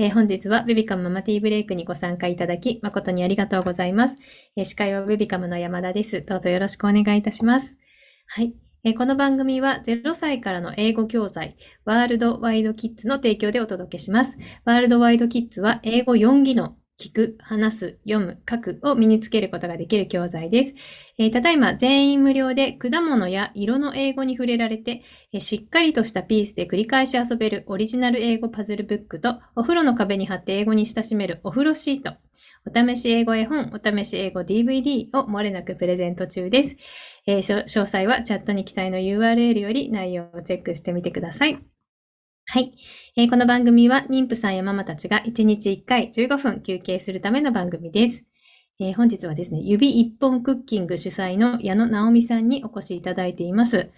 えー本日はベビカムママティーブレイクにご参加いただき、誠にありがとうございます。えー司会はベビカムの山田です。どうぞよろしくお願いいたします。はい。えーこの番組は0歳からの英語教材、ワールドワイドキッズの提供でお届けします。ワールドワイドキッズは英語4技能、聞く、話す、読む、書くを身につけることができる教材です。えーただいま全員無料で果物や色の英語に触れられて、えーしっかりとしたピースで繰り返し遊べるオリジナル英語パズルブックと、お風呂の壁に貼って英語に親しめるお風呂シート、お試し英語絵本、お試し英語 DVD を漏れなくプレゼント中です。えー詳細はチャットに記載の URL より内容をチェックしてみてください。はい。えーこの番組は妊婦さんやママたちが1日1回15分休憩するための番組です。えー本日はですね、指一本クッキング主催の矢野直美さんにお越しいただいています。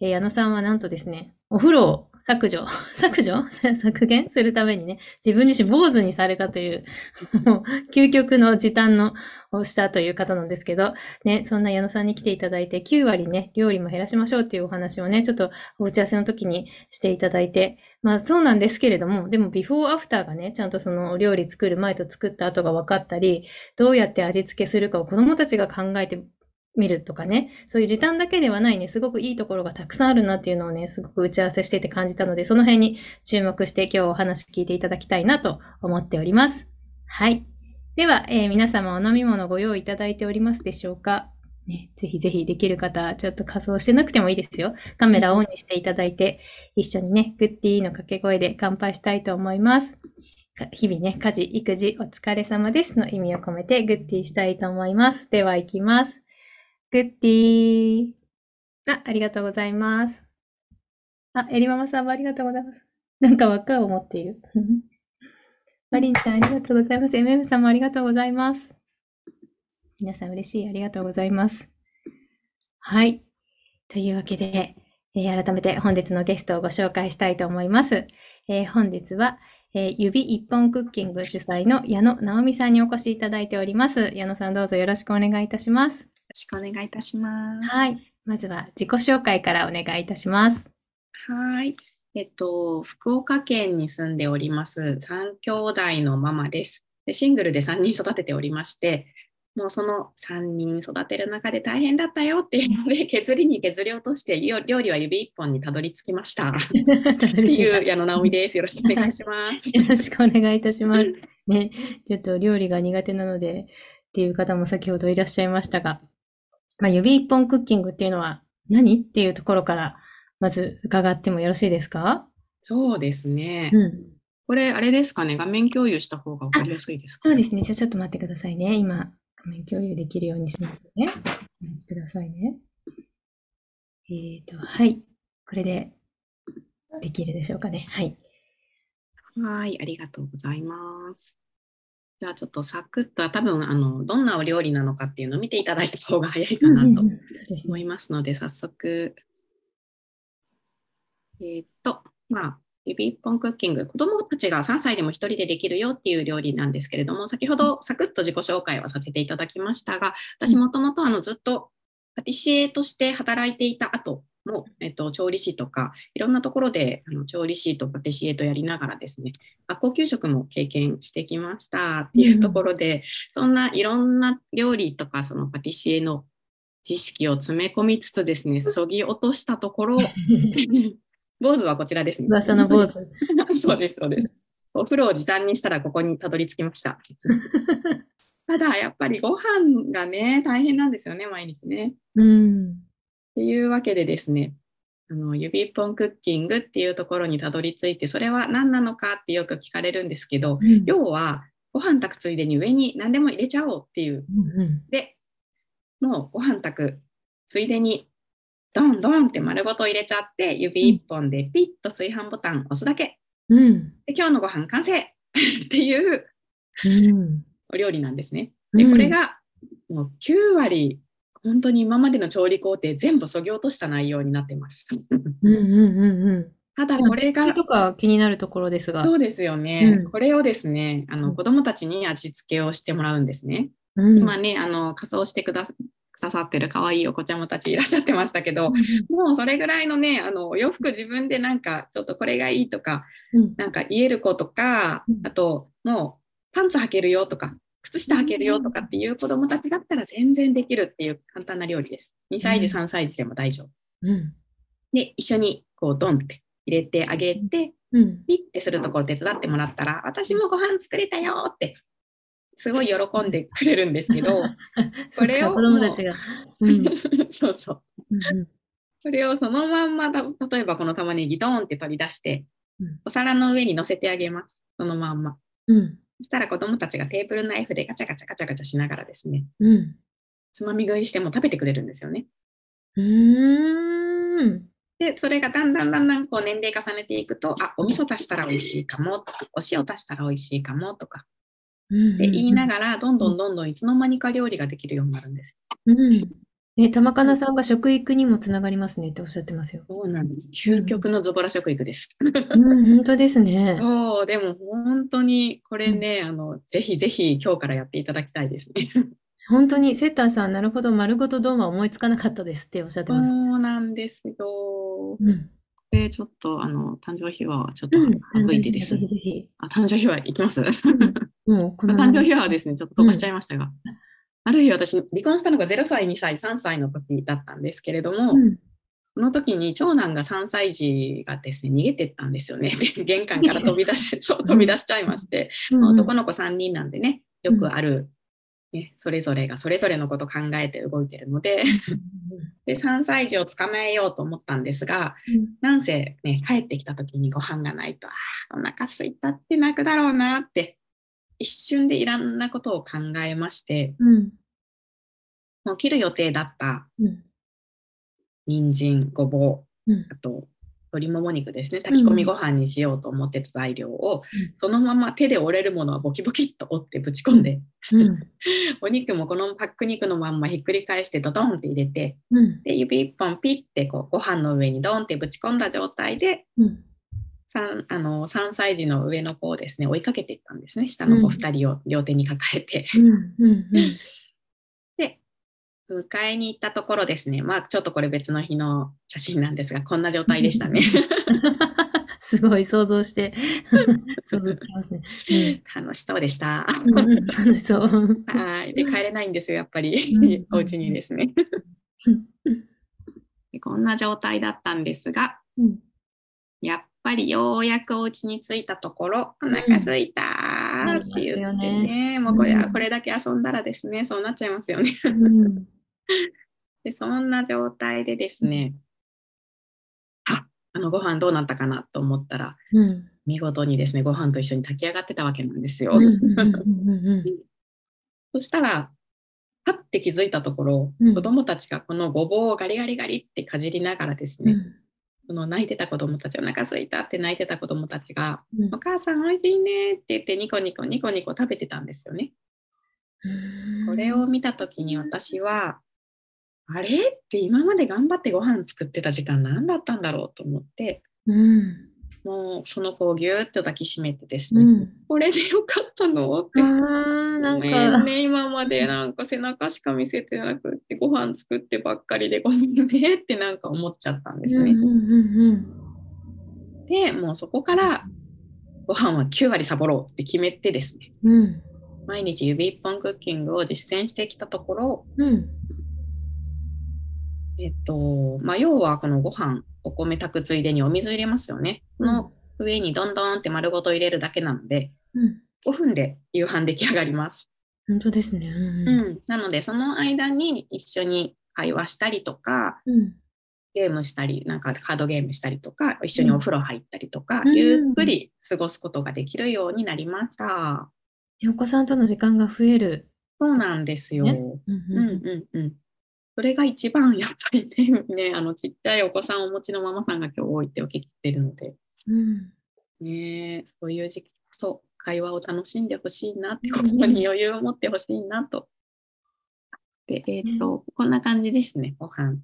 えー矢野さんはなんとですね、お風呂を削除、削除？削減するためにね、自分自身坊主にされたという、もう究極の時短のをしたという方なんですけど、ね、そんな矢野さんに来ていただいて、9割ね、料理も減らしましょうっていうお話をね、ちょっとお打ち合わせの時にしていただいて、まあそうなんですけれども、でもビフォーアフターがね、ちゃんとそのお料理作る前と作った後が分かったり、どうやって味付けするかを子供たちが考えてみるとかね、そういう時短だけではないね、すごくいいところがたくさんあるなっていうのをね、すごく打ち合わせしてて感じたので、その辺に注目して今日お話聞いていただきたいなと思っております。はい。では、えー皆様お飲み物ご用意いただいておりますでしょうか？ね、ぜひぜひできる方、ちょっと仮装してなくてもいいですよ。カメラをオンにしていただいて、一緒にね、グッディーの掛け声で乾杯したいと思います。日々ね、家事、育児、お疲れ様ですの意味を込めてグッディーしたいと思います。では、行きます。グッディー。あ、ありがとうございます。あ、エリママさんもありがとうございます。なんか輪っかを持っている。マリンちゃん、ありがとうございます。MM さんもありがとうございます。皆さん嬉しい。ありがとうございます。はい。というわけで、えー改めて本日のゲストをご紹介したいと思います。えー本日は、えー指一本クッキング主催の矢野直美さんにお越しいただいております。矢野さんどうぞよろしくお願いいたします。よろしくお願いいたします。はい。まずは自己紹介からお願いいたします。はい。えっと、福岡県に住んでおります3兄弟のママです。でシングルで3人育てておりまして、もうその3人育てる中で大変だったよっていうので、削りに削り落として、よ料理は指一本に たどり着きました。っていう矢野直美です。よろしくお願いします。よろしくお願いいたします。ね、ちょっと料理が苦手なのでっていう方も先ほどいらっしゃいましたが、まあ、指一本クッキングっていうのは何っていうところからまず伺ってもよろしいですか？そうですね。うん。これ、あれですかね？画面共有した方がわかりやすいですか？そうですね。じゃあちょっと待ってくださいね。今、画面共有できるようにしますね。お待ちくださいね。えっ、と、はい。これでできるでしょうかね。はい。はい、ありがとうございます。じゃあちょっとサクッと多分あのどんなお料理なのかっていうのを見ていただいた方が早いかなと思ね。いますので、早速。えーっと、まあ、指一本クッキング、子どもたちが3歳でも1人でできるよっていう料理なんですけれども、先ほどサクッと自己紹介はさせていただきましたが、私もともとあのずっとパティシエとして働いていた後も、えっと、調理師とか、いろんなところであの調理師とパティシエとやりながらですね、学校給食も経験してきましたっていうところで、そんないろんな料理とか、そのパティシエの知識を詰め込みつつですね、そぎ落としたところ、坊主はこちらですね。噂の坊主。そうです、そうです。お風呂を時短にしたらここにたどり着きました。ただ、やっぱりご飯がね、大変なんですよね、毎日ね。うん。わけでですね、あの指一本クッキングっていうところにたどり着いて、それは何なのかってよく聞かれるんですけど、うん要はご飯炊くついでに上に何でも入れちゃおうっていう。うんうんで、もうご飯炊くついでに、ドンドンって丸ごと入れちゃって、指一本でピッと炊飯ボタンを押すだけ。うん。で、今日のご飯完成 っていううん。お料理なんですね。で、うんこれがもう9割、本当に今までの調理工程全部そぎ落とした内容になってます。うんうんうんうん。ただこれがとか気になるところですが。そうですよね。うんこれをですね、あうんの子供たちに味付けをしてもらうんですね。うん今ね、あの仮装してくだ刺さってる可愛いお子ちゃまたちいらっしゃってましたけど、もうそれぐらいのね、あの、お洋服自分でなんか、ちょっとこれがいいとか、うんなんか言える子とかうん、あと、もうパンツ履けるよとか、靴下履けるよとかっていう子供たちだったら全然できるっていう簡単な料理です。2歳児、うん3歳児でも大丈夫。うん。で、一緒にこうドンって入れてあげて、うん。ピッてするところ手伝ってもらったら、私もご飯作れたよって、すごい喜んでくれるんですけど、これを子供たちが。うん。そうそう。うんそれをそのまんまた、例えばこの玉ねぎドーンって取り出してうん、お皿の上に乗せてあげます。そのまんま。うん。そしたら子供たちがテーブルナイフでガチャガチャガチャガチャしながらですね、うん。つまみ食いしても食べてくれるんですよね。うーん。で、それがだんだんだんだんこう年齢重ねていくと、あ、お味噌足したら美味しいかもとか、お塩足したら美味しいかもとか、うん。で言いなががら、どんどんどんどんいつの間にか料理ができるようになるんです。うん。え、玉かなさんが食育にもつながりますねっておっしゃってますよ。そうなんです。究極のズボラ食育です。うん、本当ですね。そう、でも本当にこれね、あの、ぜひぜひ今日からやっていただきたいですね。本当に、セッターさん、なるほど、丸ごとドンは思いつかなかったですっておっしゃってそます。うなんですよ。うん。で、ちょっと、あの、誕生秘話はちょっとうん。省いてですね。ぜひぜひ。あ、誕生秘話いきます？もう、この 誕生秘話はですね、ちょっと飛ばしちゃいましたが、ある日私、離婚したのが0歳、2歳、3歳の時だったんですけれども、うん。その時に長男が3歳児がですね、逃げてったんですよね。で 玄関から飛び出し、そう、飛び出しちゃいまして、うん。まあ男の子3人なんでね、よくある、ね、それぞれがそれぞれのこと考えて動いてるので、で、3歳児を捕まえようと思ったんですが、なんせね、帰ってきた時にご飯がないと、ああ、お腹すいたって泣くだろうなって、一瞬でいろんなことを考えまして、うん。もう切る予定だったうん。人参、ごぼう、うん。あと鶏もも肉ですね、炊き込みご飯にしようと思ってた材料を、うんそのまま手で折れるものはボキボキっと折ってぶち込んで、うん。お肉もこのパック肉のまんまひっくり返してドドンって入れて、うん。で指一本ピッてこうご飯の上にドンってぶち込んだ状態で、うん。3, あの3歳児の上の子をですね追いかけていったんですね。下の子2人を両手に抱えて。で迎えに行ったところですね。まあちょっとこれ別の日の写真なんですがこんな状態でしたね。すごい想像して、想像つきますね。楽しそうでした。うん。楽しそう。はい。で帰れないんですよやっぱり。うんお家にですね。こんな状態だったんですがうん。やっぱりようやくお家に着いたところ、お腹すいたーって言ってね、よねもうこれはうんこれだけ遊んだらですね、そうなっちゃいますよね。うん。で、そんな状態でですね、あ、あのご飯どうなったかなと思ったら、うん。見事にですね、ご飯と一緒に炊き上がってたわけなんですよ。そしたら、パッて気づいたところ、うん子供たちがこのごぼうをガリガリガリってかじりながらですね、うんその泣いてた子供たち、お腹すいたって泣いてた子供たちが、うんお母さんおいしいねって言ってニコニコニコニコ食べてたんですよね。これを見た時に私は、あれ？って今まで頑張ってご飯作ってた時間何だったんだろうと思って、うん。もうその子をぎゅーっと抱きしめてですね、うん。これでよかったの？って。ああ、なんか、ね、今までなんか背中しか見せてなくってご飯作ってばっかりでごめんねってなんか思っちゃったんですね。うんうんうんで、もうそこからご飯は9割サボろうって決めてですね、うん。うん。毎日指一本クッキングを実践してきたところ、うん。えっと、まあ、要はこのご飯、お米炊くついでにお水入れますよね。その上にどんどんって丸ごと入れるだけなので、うん。5分で夕飯出来上がります。本当ですね。うんうん。なので、その間に一緒に会話したりとか、うん。ゲームしたり、なんかカードゲームしたりとか、一緒にお風呂入ったりとか、うんゆっくり過ごすことができるようになりました。お子さんとの時間が増える。そうなんですよ。ねうんうんうん。それが一番やっぱりね、ね あのちっちゃいお子さんをお持ちのママさんが今日多いってお聞きしてるので、うん。ね、そういう時期こそ会話を楽しんでほしいなって、ここに余裕を持ってほしいなと。で、えっ、と、こんな感じですね、ご飯。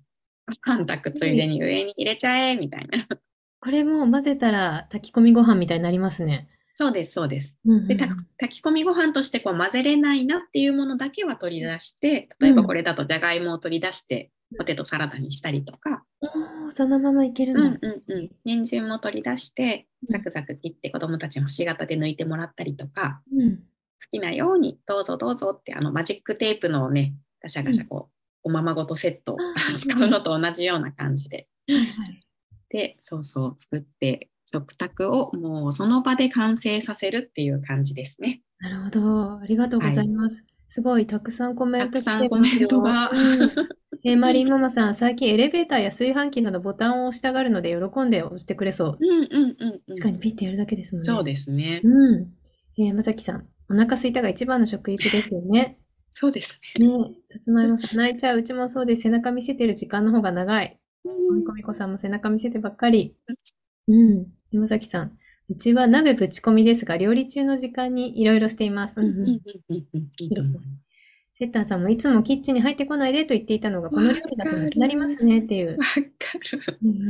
ご飯炊くついでに上に入れちゃえみたいな。これも混ぜたら炊き込みご飯みたいになりますね。そうです、そうです。うんうんで、た炊き込みご飯としてこう混ぜれないなっていうものだけは取り出して、例えばこれだとじゃがいもを取り出して、ポテトサラダにしたりとか、おーそのままいけるうんんだ。うんうん、人参も取り出して、ザクザク切って子供たちの星型で抜いてもらったりとか、うん。好きなようにどうぞどうぞってあのマジックテープのね、ガシャガシャこう、おままごとセットを 使うのと同じような感じで。はいはい。で、そうそう、作って、食卓をもうその場で完成させるっていう感じですね。なるほど。ありがとうございます。すごいたくさんコメントたくさんコメントが。うんえー マリンママさん、最近エレベーターや炊飯器などボタンを押したがるので喜んで押してくれそう。うんうんうんうん。確かにピッてやるだけですもんね。そうですね。うん。えー、まさきさん、お腹すいたが一番の食育ですよね。そうですね。ねさつまいもさん、泣いちゃう。うちもそうです。背中見せてる時間の方が長い。うんみこみこさんも背中見せてばっかり。うん。山崎さん、うちは鍋ぶち込みですが、料理中の時間にいろいろしています。うんうんうんうんうんうんいいと思いますセッターさんもいつもキッチンに入ってこないでと言っていたのが、この料理だとなくなりますねっていう。わかる。うんうんうん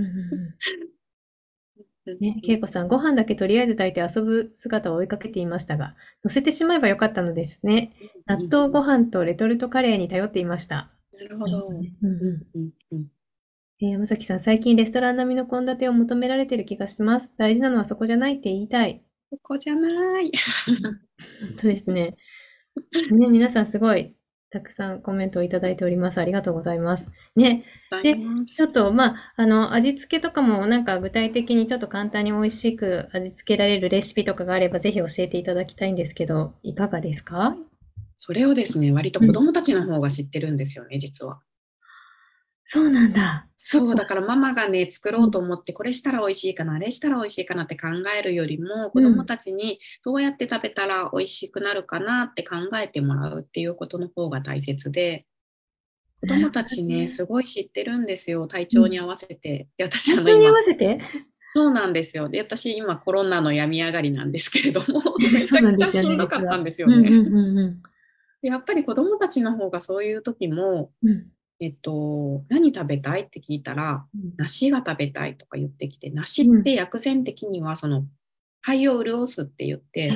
うんね、恵子さん、ご飯だけとりあえず炊いて遊ぶ姿を追いかけていましたが、乗せてしまえばよかったのですね。納豆ご飯とレトルトカレーに頼っていました。なるほど。うんうんうんうんえー山崎さん、最近レストラン並みの献立を求められている気がします。大事なのはそこじゃないって言いたい。ここじゃない。本当ですね。ね、皆さんすごいたくさんコメントをいただいております。ありがとうございます。ね、ございますちょっと、まあ、あの、味付けとかもなんか具体的にちょっと簡単に美味しく味付けられるレシピとかがあればぜひ教えていただきたいんですけど、いかがですか？それをですね、割と子供たちの方が知ってるんですよね、実は。そうなんだ。そう、だからママがね、作ろうと思って、これしたら美味しいかな、あれしたら美味しいかなって考えるよりも、子供たちにどうやって食べたら美味しくなるかなって考えてもらうっていうことの方が大切で、子供たちね、すごい知ってるんですよ、体調に合わせて。で私、あの本当に合今、わせて？そうなんですよ。で、私、今、コロナの病み上がりなんですけれども、え めちゃくちゃしんどかったんですよね。やっぱり子供たちの方がそういう時も、うんえっと、何食べたい？って聞いたら、うん梨が食べたいとか言ってきて、梨って薬膳的にはその肺を潤すって言って、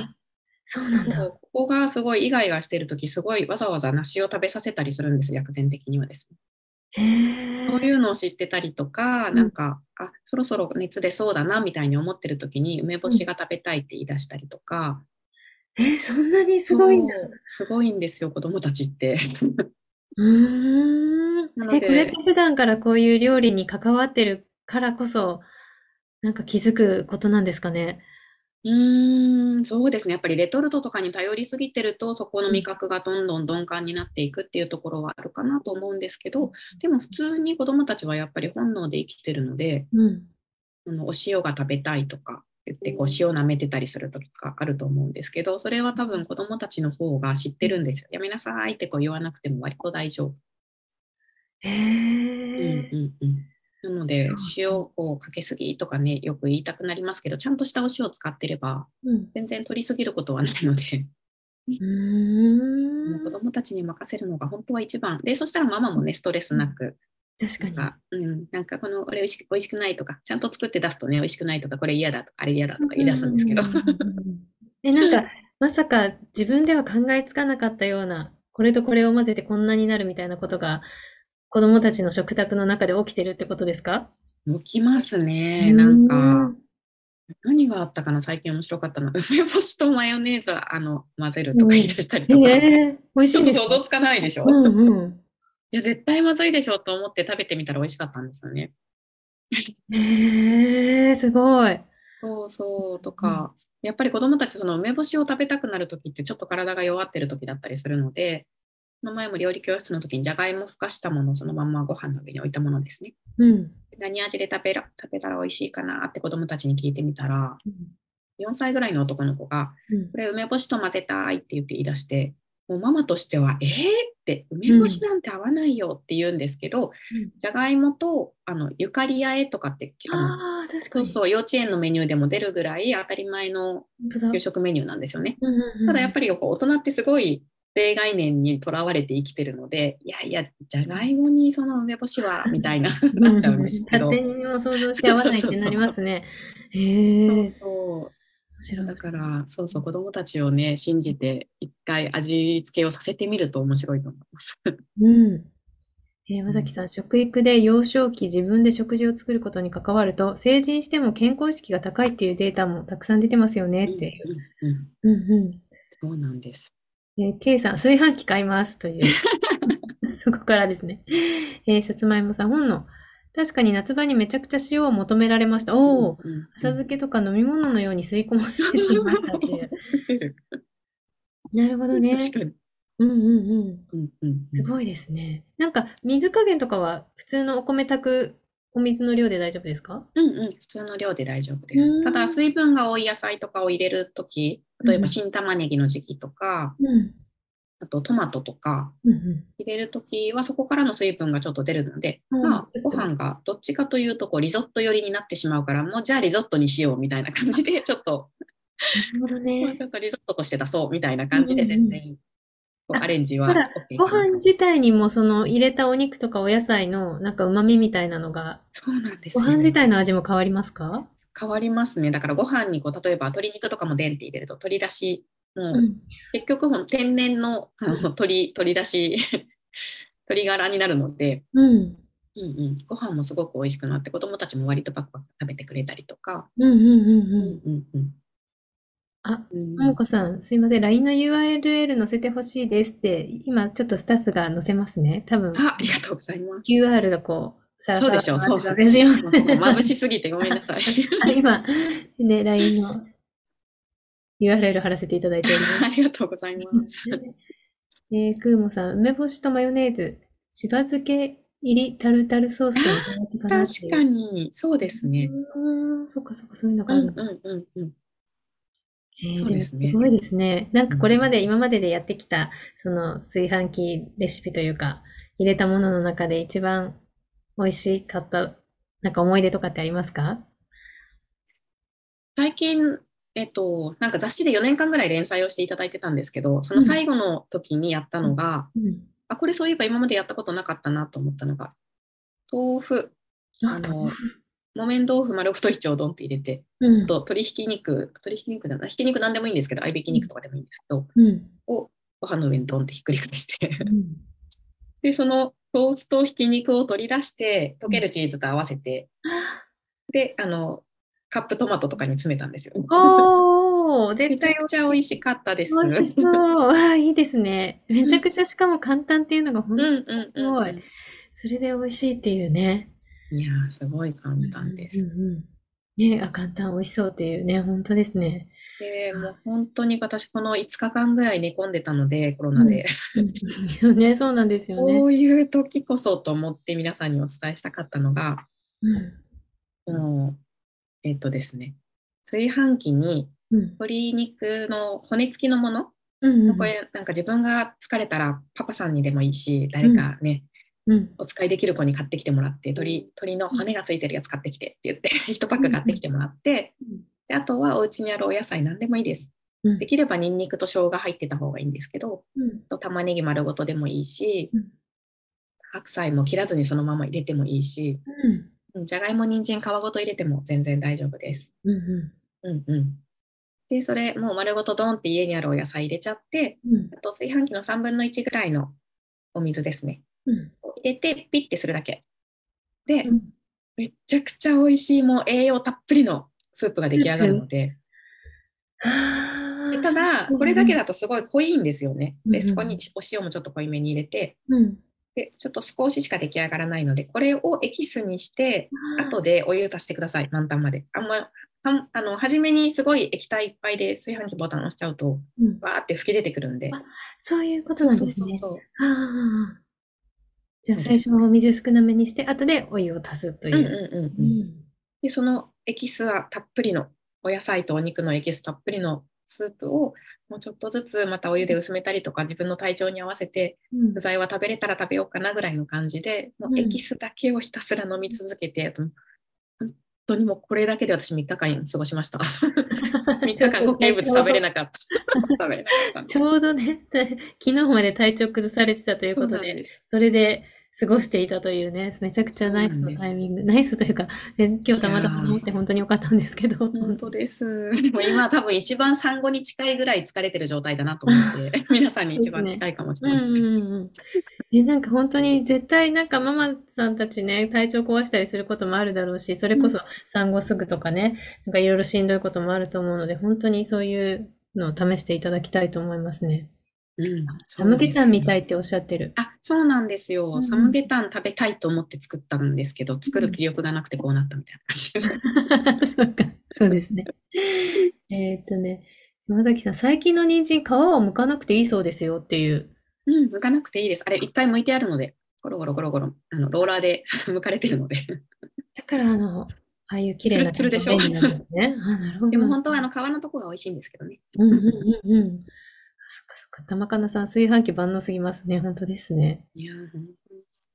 そうなんだ。ここがすごいイガイガしてる時すごいわざわざ梨を食べさせたりするんです薬膳的にはですね。へそういうのを知ってたりとか、うんなんか、あ、そろそろ熱出そうだなみたいに思ってる時に梅干しが食べたいって言い出したりとか、えー、そんなにすごいんだ。すごいんですよ、子供たちって。うーん。え、なのでこれって普段からこういう料理に関わってるからこそ、なんか気づくことなんですかね？うーん、そうですね。やっぱりレトルトとかに頼りすぎてると、そこの味覚がどんどん鈍感になっていくっていうところはあるかなと思うんですけど、でも普通に子どもたちはやっぱり本能で生きてるので、うん。あのお塩が食べたいとか言ってこう塩舐めてたりする時があると思うんですけど、それは多分子どもたちの方が知ってるんですよ。やめなさいってこう言わなくても割と大丈夫。へうんえ。うんうん。なので塩をかけすぎとかね、よく言いたくなりますけど、ちゃんとしたお塩を使ってれば、うん。全然取りすぎることはないので。うん 子供たちに任せるのが本当は一番。で、そしたらママもね、ストレスなく、確かなんか、うん、なんかこの、これ美味ししくないとか、ちゃんと作って出すとね、美味しくないとか、これ嫌だとか、あれ嫌だとかに。言い出すんですけど。え、なんか、まさか自分では考えつかなかったような、これとこれを混ぜてこんなになるみたいなことが、子供たちの食卓の中で起きてるってことですか？起きますね。なんうか、何があったかな、最近面白かったの。梅干しとマヨネーズあの混ぜるとか言い出したりとか。ーん。えー、美味しい想像つかないでしょ、いうんうん。や、絶対まずいでしょと思って食べてみたら美味しかったんですよね。へえ、すごい。そうそうとか、やっぱり子供たちその梅干しを食べたくなる時ってちょっと体が弱ってる時だったりするので、この前も料理教室の時にじゃがいもふかしたものをそのまんまご飯の上に置いたものですね。うん。何味で食べら食べたら美味しいかなって子供たちに聞いてみたら、4歳ぐらいの男の子が、うんこれ梅干しと混ぜたいって言って言い出して、もうママとしては、えーって梅干しなんて合わないよって言うんですけど、じゃがいもとあのゆかりあえとかってあのああ、確かに。そう幼稚園のメニューでも出るぐらい当たり前の。給食メニューなんですよね。うんうんうんただやっぱり大人ってすごい定概念にとらわれて生きてるので、いやいや、じゃがいもにその梅干しは、みたいな、なっちゃうんですけど。勝手にもう想像して合わないってなりますね。へえ。そうそう。白い。だから、そうそう、子供たちをね、信じて、一回味付けをさせてみると面白いと思います。うん。えー山崎さん、食育で幼少期自分で食事を作ることに関わると、成人しても健康意識が高いっていうデータもたくさん出てますよねっていう。うんうんうんうん。そうなんです。えー、K さん、炊飯器買いますという。そこからですね。えー、さつまいもさん、本の。確かに夏場にめちゃくちゃ塩を求められました。おお、うんうん浅漬けとか飲み物のように吸い込まれていましたっていう。なるほどね。確かに。うんうんうん。うんすごいですね。なんか、水加減とかは普通のお米炊くお水の量で大丈夫ですか？うんうん、普通の量で大丈夫でうんす。ただ、水分が多い野菜とかを入れるとき、例えうんば新玉ねぎの時期とか、うん。あとトマトとか。入れるときはそこからの水分がちょっと出るので、うんまあ、ご飯がどっちかというとこうリゾット寄りになってしまうから、もうじゃあリゾットにしようみたいな感じで、ちょっと、ね ち。ょっとリゾットとして出そうみたいな感じで全然、こうあアレンジは OK ご飯自体にもその入れたお肉とかお野菜のなんか旨味みたいなのが、そうなんですよご飯自体の味も変わりますか？変わりますね。だからご飯にこう例えば鶏肉とかもデンって入れると鶏だし、もううん。結局ほん天然のあの鶏鶏だし鶏ガラになるので、うん。うんうん、ご飯もすごく美味しくなって子供たちも割とパクパク食べてくれたりとか。うんうんうんううん。んうんうんあ、うんももこさん、すいません。LINE の URL 載せてほしいですって、今ちょっとスタッフが載せますね。多分、あありがとうございます。QR がこう、さらそうでしょう、さそうそ眩しすぎてごめんなさい。あ今、ね、LINE の URL 貼らせていただいております。ありがとうございます。えー、クーモさん、梅干しとマヨネーズ、しば漬け入りタルタルソースと同じかな確かに、そうですね。うーん、そっかそっか、そういうのがあるうんうんうんうん。えーそうですねもすごいですね。なんかこれまで、今まででやってきた、その炊飯器レシピというか、入れたものの中で一番美味しかった、なんか思い出とかってありますか？最近、えっと、なんか雑誌で4年間ぐらい連載をしていただいてたんですけど、その最後の時にやったのが、うん。あ、これそういえば今までやったことなかったなと思ったのが、豆腐、あ、あの。木綿豆腐丸太一丁ドンって入れて、うんあ。と鶏ひき肉、鶏ひき肉だな、ひき肉なんでもいいんですけど、合いびき肉とかでもいいんですけど、うん。をご飯の上にドンってひっくり返して、うん で、その豆腐とひき肉を取り出して、溶けるチーズと合わせて、で、あの、カップトマトとかに詰めたんですよ。おー、め絶対ちゃくちゃ美味しかったです。美味しそう。わあ、いいですね。めちゃくちゃしかも簡単っていうのが本うん当うんうんすごい。それで美味しいっていうね。いやー、すごい簡単です。うんうんうんね、あ、簡単、美味しそうっていうね、本当ですね。で、もう本当に私、この5日間ぐらい寝込んでたので、コロナで。うんね、そうなんですよね。こういう時こそと思って皆さんにお伝えしたかったのが、うんこのえっとですね、炊飯器にうん。鶏肉の骨付きのもの、うんうんこれなんか自分が疲れたらパパさんにでもいいし、誰かね、うん。お使いできる子に買ってきてもらって、鶏鶏の骨がついてるやつ買ってきてって言って、1パック買ってきてもらって、であとはお家にあるお野菜何でもいいです。うん。できればニンニクと生姜入ってた方がいいんですけど、うん。と玉ねぎ丸ごとでもいいしうん、白菜も切らずにそのまま入れてもいいし、うんうんじゃがいも、人参皮ごと入れても全然大丈夫です。うんうんうんうん。で、それもう丸ごとドンって家にあるお野菜入れちゃって、うんあと炊飯器の3分の1ぐらいのお水ですね。うんを入れてピッてするだけ。で、うんめちゃくちゃ美味しい、もう栄養たっぷりのスープが出来上がるので、ただ、これだけだとすごい濃いんですよね。で、そこにお塩もちょっと濃いめに入れて、うんで、ちょっと少ししか出来上がらないので、これをエキスにして、後でお湯足してください、満タンまで。あんま、あの、初めにすごい液体いっぱいで炊飯器ボタン押しちゃうと、うん。わーって吹き出てくるんで。あそういうことなんですね。じゃあ最初はお水少なめにして、後でお湯を足すという。で、そのエキスはたっぷりの、お野菜とお肉のエキスたっぷりのスープを、もうちょっとずつまたお湯で薄めたりとか、自分の体調に合わせて、うん具材は食べれたら食べようかなぐらいの感じで、もうエキスだけをひたすら飲み続けて、本当にもうこれだけで私3日間過ごしました。3日間固形物食べれなかった。食べれなかった。ちょうど ね、昨日まで体調崩されてたということで、それで過ごしていたというね、めちゃくちゃナイスのタイミング、ナイスというか、今日たまたま治って本当に良かったんですけど。本当です。でも今多分一番産後に近いぐらい疲れてる状態だなと思って、皆さんに一番近いかもしれない。うんうんうなんか本当に絶対なんかママさんたちね、体調壊したりすることもあるだろうし、それこそ産後すぐとかね、なんかいろいろしんどいこともあると思うので、本当にそういうのを試していただきたいと思いますね。うん、サムゲタンみたいっておっしゃってる。あ、そうなんですよ。うん、サムゲタン食べたいと思って作ったんですけど、作る気力がなくてこうなったみたいな感じです。そうか、そうですね。えっとね、山崎さん、最近の人参、皮は剥かなくていいそうですよっていう。うん、剥かなくていいです。あれ、一回剥いてあるので、ゴロゴロゴロゴロ、あのローラーで 剥かれてるので。だから、あの、ああいう綺麗な、つるでしょ。ね、あなるほど。でも本当はあの皮のとこが美味しいんですけどね。うんうんうんうん。そっかなさん、炊飯器万能すぎますね。本当ですね。いや、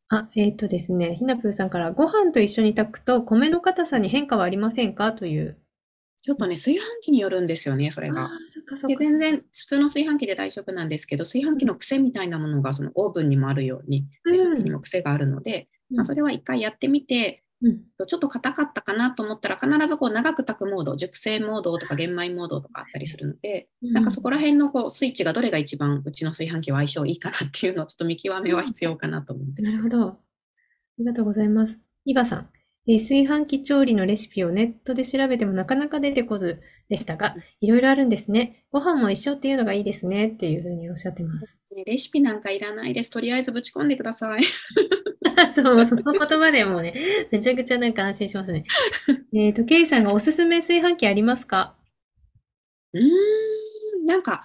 あ、えっ、ー、とですね、ひなぷーさんから、ご飯と一緒に炊くと米の硬さに変化はありませんか？というちょっとね、炊飯器によるんですよね、それが。で全然普通の炊飯器で大丈夫なんですけど、炊飯器の癖みたいなものがそのオーブンにもあるように、炊飯器にも癖があるので、うん、まあ、それは一回やってみて、うん、ちょっと硬かったかなと思ったら、必ずこう長く炊くモード、熟成モードとか玄米モードとかあったりするので、うん、なんかそこら辺のこうスイッチがどれが一番うちの炊飯器は相性いいかなっていうのをちょっと見極めは必要かなと思うんです。なるほど。ありがとうございます。イバさん。え炊飯器調理のレシピをネットで調べてもなかなか出てこずでしたが、いろいろあるんですね。ご飯も一緒っていうのがいいですねっていうふうにおっしゃってます。レシピなんかいらないです。とりあえずぶち込んでください。そう、その言葉でもね、めちゃくちゃなんか安心しますね。えっと、ケイさんがおすすめ炊飯器ありますか？うーん、なんか、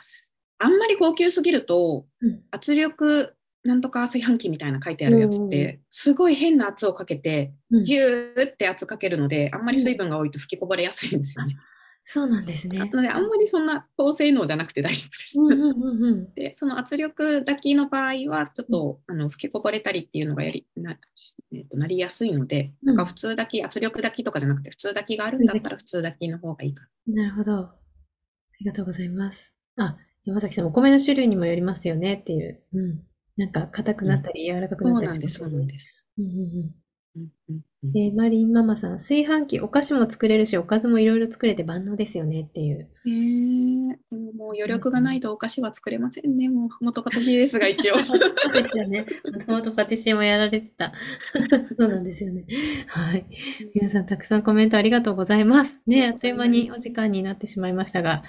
あんまり高級すぎると、圧力なんとか炊飯器みたいな書いてあるやつって、すごい変な圧をかけて、ギューって圧かけるので、あんまり水分が多いと吹きこぼれやすいんですよね。そうなんですね。なので、あんまりそんな高性能じゃなくて大丈夫です。で、その圧力炊きの場合は、ちょっと、あの吹きこぼれたりっていうのがやりな,、えー、となりやすいので、なんか普通炊き、圧力炊きとかじゃなくて、普通炊きがあるんだったら普通炊きの方がいいかな。なるほど。ありがとうございます。あ、山崎さん、お米の種類にもよりますよねっていう。うん。なんか硬くなったり柔らかくなったりします、そうなんです。うんうんうんえマリンママさん、炊飯器、お菓子も作れるし、おかずもいろいろ作れて万能ですよねっていう。へえー、もう余力がないとお菓子は作れませんね。もう元パティシエですが、一応。そうですよね。元パティシエもやられてた。そうなんですよね。はい。皆さん、たくさんコメントありがとうございます。ね、あっという間にお時間になってしまいましたが、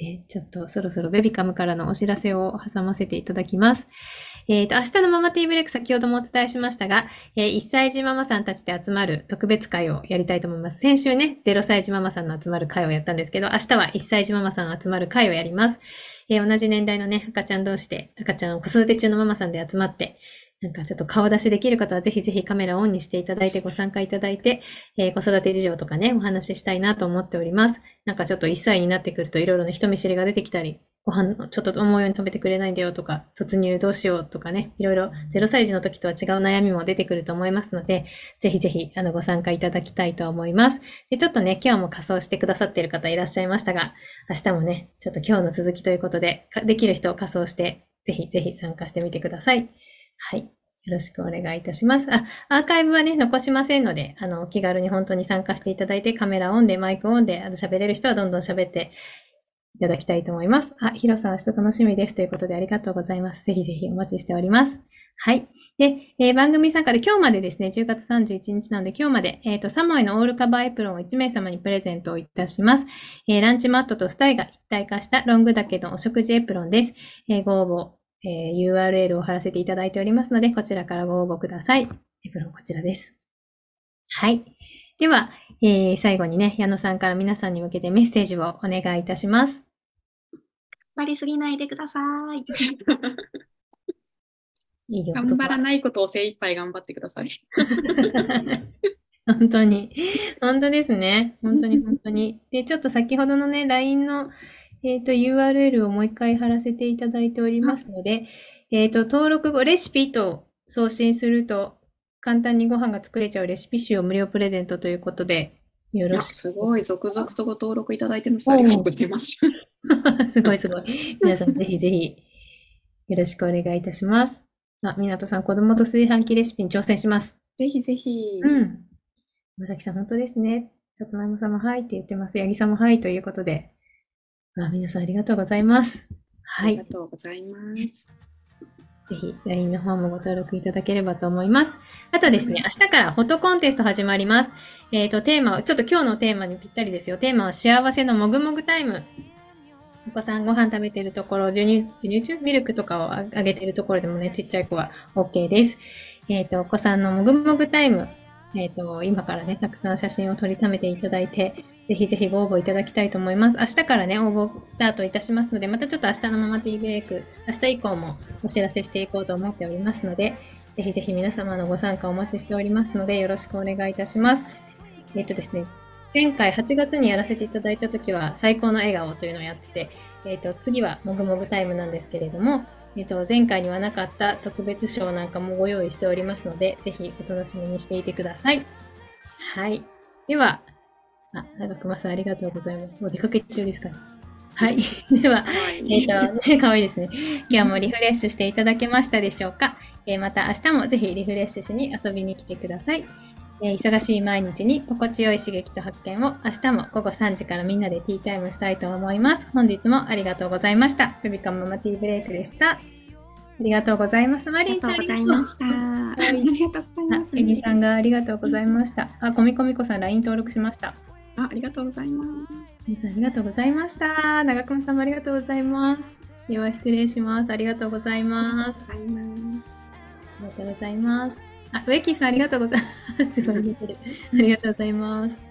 えちょっとそろそろベビカムからのお知らせを挟ませていただきます。えっ、ー、と、明日のママティーブレイク先ほどもお伝えしましたが、えー、1歳児ママさんたちで集まる特別会をやりたいと思います。先週ね、0歳児ママさんの集まる会をやったんですけど、明日は1歳児ママさん集まる会をやります。えー、同じ年代のね、赤ちゃん同士で、赤ちゃんを子育て中のママさんで集まって、なんかちょっと顔出しできる方はぜひぜひカメラオンにしていただいてご参加いただいて、えー、子育て事情とかね、お話ししたいなと思っております。なんかちょっと1歳になってくるといろいろな人見知りが出てきたり、ご飯のちょっと思うように食べてくれないんだよとか、卒乳どうしようとかね、いろいろ0歳児の時とは違う悩みも出てくると思いますので、ぜひぜひあのご参加いただきたいと思います。で、ちょっとね、今日も仮装してくださっている方いらっしゃいましたが、明日もね、ちょっと今日の続きということで、できる人を仮装して、ぜひぜひ参加してみてください。はい。よろしくお願いいたします。あ、アーカイブはね、残しませんので、あの、気軽に本当に参加していただいて、カメラオンで、マイクオンで、あの、喋れる人はどんどん喋っていただきたいと思います。あ、ヒロさん、明日楽しみです。ということで、ありがとうございます。ぜひぜひお待ちしております。はい。で、えー、番組参加で今日までですね、10月31日なので今日まで、えっ、ー、と、サモイのオールカバーエプロンを1名様にプレゼントをいたします。えー、ランチマットとスタイが一体化したロングだけのお食事エプロンです。えご応募え、URL を貼らせていただいておりますので、こちらからご応募ください。エプロンこちらです。はい。では、えー、最後にね、矢野さんから皆さんに向けてメッセージをお願いいたします。張りすぎないでください。いいよ頑張らないことを精一杯頑張ってください。本当に。本当ですね。本当に本当に。で、ちょっと先ほどのね、LINE のえっ、ー、と、URL をもう一回貼らせていただいておりますので、えっ、ー、と、登録後、レシピと送信すると、簡単にご飯が作れちゃうレシピ集を無料プレゼントということで、よろしく。すごい、続々とご登録いただいてます。ありがとうございます。すごいすごい。皆さん、ぜひぜひ、よろしくお願いいたします。あ、港さん、子供と炊飯器レシピに挑戦します。ぜひぜひ。うん。まさきさん、本当ですね。さつまいもさんもはいって言ってます。八木さんもはいということで。あ、皆さんありがとうございます。はい。ぜありがとうございます。ひ、LINE の方もご登録いただければと思います。あとですね、明日からフォトコンテスト始まります。えっ、と、テーマは、ちょっと今日のテーマにぴったりですよ。テーマは幸せのもぐもぐタイム。お子さんご飯食べてるところ、授乳、授乳中？ミルクとかをああげてるところでもね、ちっちゃい子は OK です。えっ、と、お子さんのもぐもぐタイム。えっ、と、今からね、たくさん写真を撮りためていただいて、ぜひぜひご応募いただきたいと思います。明日からね、応募スタートいたしますので、またちょっと明日のママティーブレイク、明日以降もお知らせしていこうと思っておりますので、ぜひぜひ皆様のご参加お待ちしておりますので、よろしくお願いいたします。えっ、とですね、前回8月にやらせていただいた時は、最高の笑顔というのをやってて、えっ、と、次はもぐもぐタイムなんですけれども、えっ、と、前回にはなかった特別賞なんかもご用意しておりますので、ぜひお楽しみにしていてください。はい。では、あ、長熊さんありがとうございます。もう出かけ中ですかね。はい。では、えっ、と、ね、かわいいですね。今日もリフレッシュしていただけましたでしょうか？えーまた明日もぜひリフレッシュしに遊びに来てください。えー忙しい毎日に心地よい刺激と発見を明日も午後3時からみんなでティータイムしたいと思います。本日もありがとうございました。ベビカムママティーブレイクでした。ありがとうございます。マありリンちゃんがとうございました。あいりがとうございあます。エミさんがありがとうございました。あ、コミコミコさん LINE 登録しました。あありがとうございます。皆さんありがとうございました。長熊さんもありがとうございます。では失礼します。ありがとうございます。ありがとうございます。ありがとうございます。あ、植木さんありがとうございます。ありがとうございます。